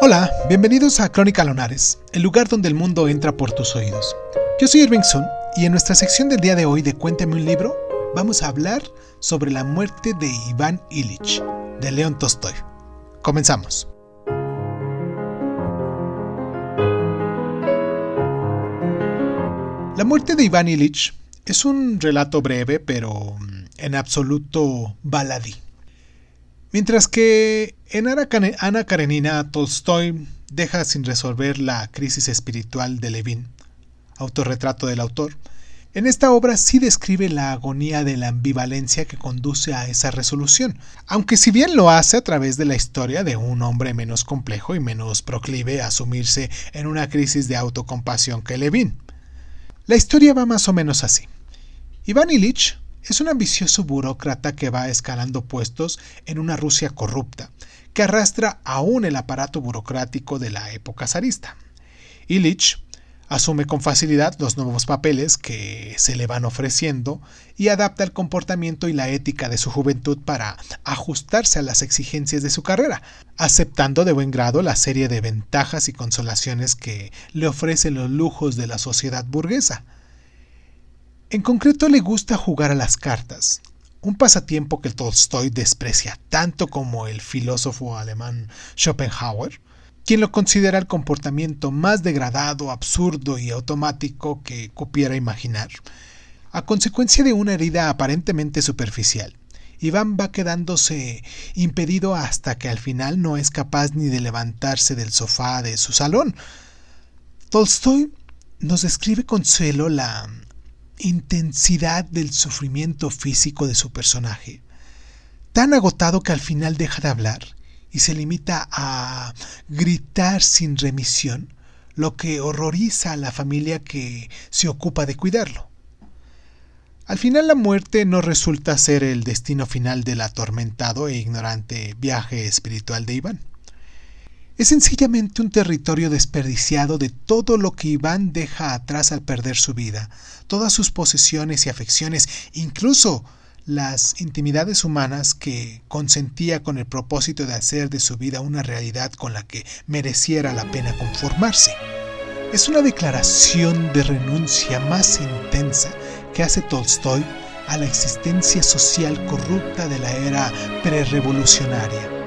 Hola, bienvenidos a Crónica Lonares, el lugar donde el mundo entra por tus oídos. Yo soy Irving Sun y en nuestra sección del día de hoy de Cuéntame un libro, vamos a hablar sobre la muerte de Iván Illich, de León Tolstoy. Comenzamos. La muerte de Iván Illich es un relato breve, pero mm, en absoluto baladí. Mientras que en Ana Karenina Tolstoy deja sin resolver la crisis espiritual de Levin, autorretrato del autor, en esta obra sí describe la agonía de la ambivalencia que conduce a esa resolución, aunque si bien lo hace a través de la historia de un hombre menos complejo y menos proclive a sumirse en una crisis de autocompasión que Levin. La historia va más o menos así. Iván Ilich es un ambicioso burócrata que va escalando puestos en una Rusia corrupta, que arrastra aún el aparato burocrático de la época zarista. Ilich asume con facilidad los nuevos papeles que se le van ofreciendo y adapta el comportamiento y la ética de su juventud para ajustarse a las exigencias de su carrera, aceptando de buen grado la serie de ventajas y consolaciones que le ofrecen los lujos de la sociedad burguesa. En concreto le gusta jugar a las cartas, un pasatiempo que Tolstoy desprecia tanto como el filósofo alemán Schopenhauer, quien lo considera el comportamiento más degradado, absurdo y automático que cupiera imaginar. A consecuencia de una herida aparentemente superficial, Iván va quedándose impedido hasta que al final no es capaz ni de levantarse del sofá de su salón. Tolstoy nos describe con celo la intensidad del sufrimiento físico de su personaje, tan agotado que al final deja de hablar y se limita a gritar sin remisión, lo que horroriza a la familia que se ocupa de cuidarlo. Al final la muerte no resulta ser el destino final del atormentado e ignorante viaje espiritual de Iván. Es sencillamente un territorio desperdiciado de todo lo que Iván deja atrás al perder su vida, todas sus posesiones y afecciones, incluso las intimidades humanas que consentía con el propósito de hacer de su vida una realidad con la que mereciera la pena conformarse. Es una declaración de renuncia más intensa que hace Tolstoy a la existencia social corrupta de la era prerevolucionaria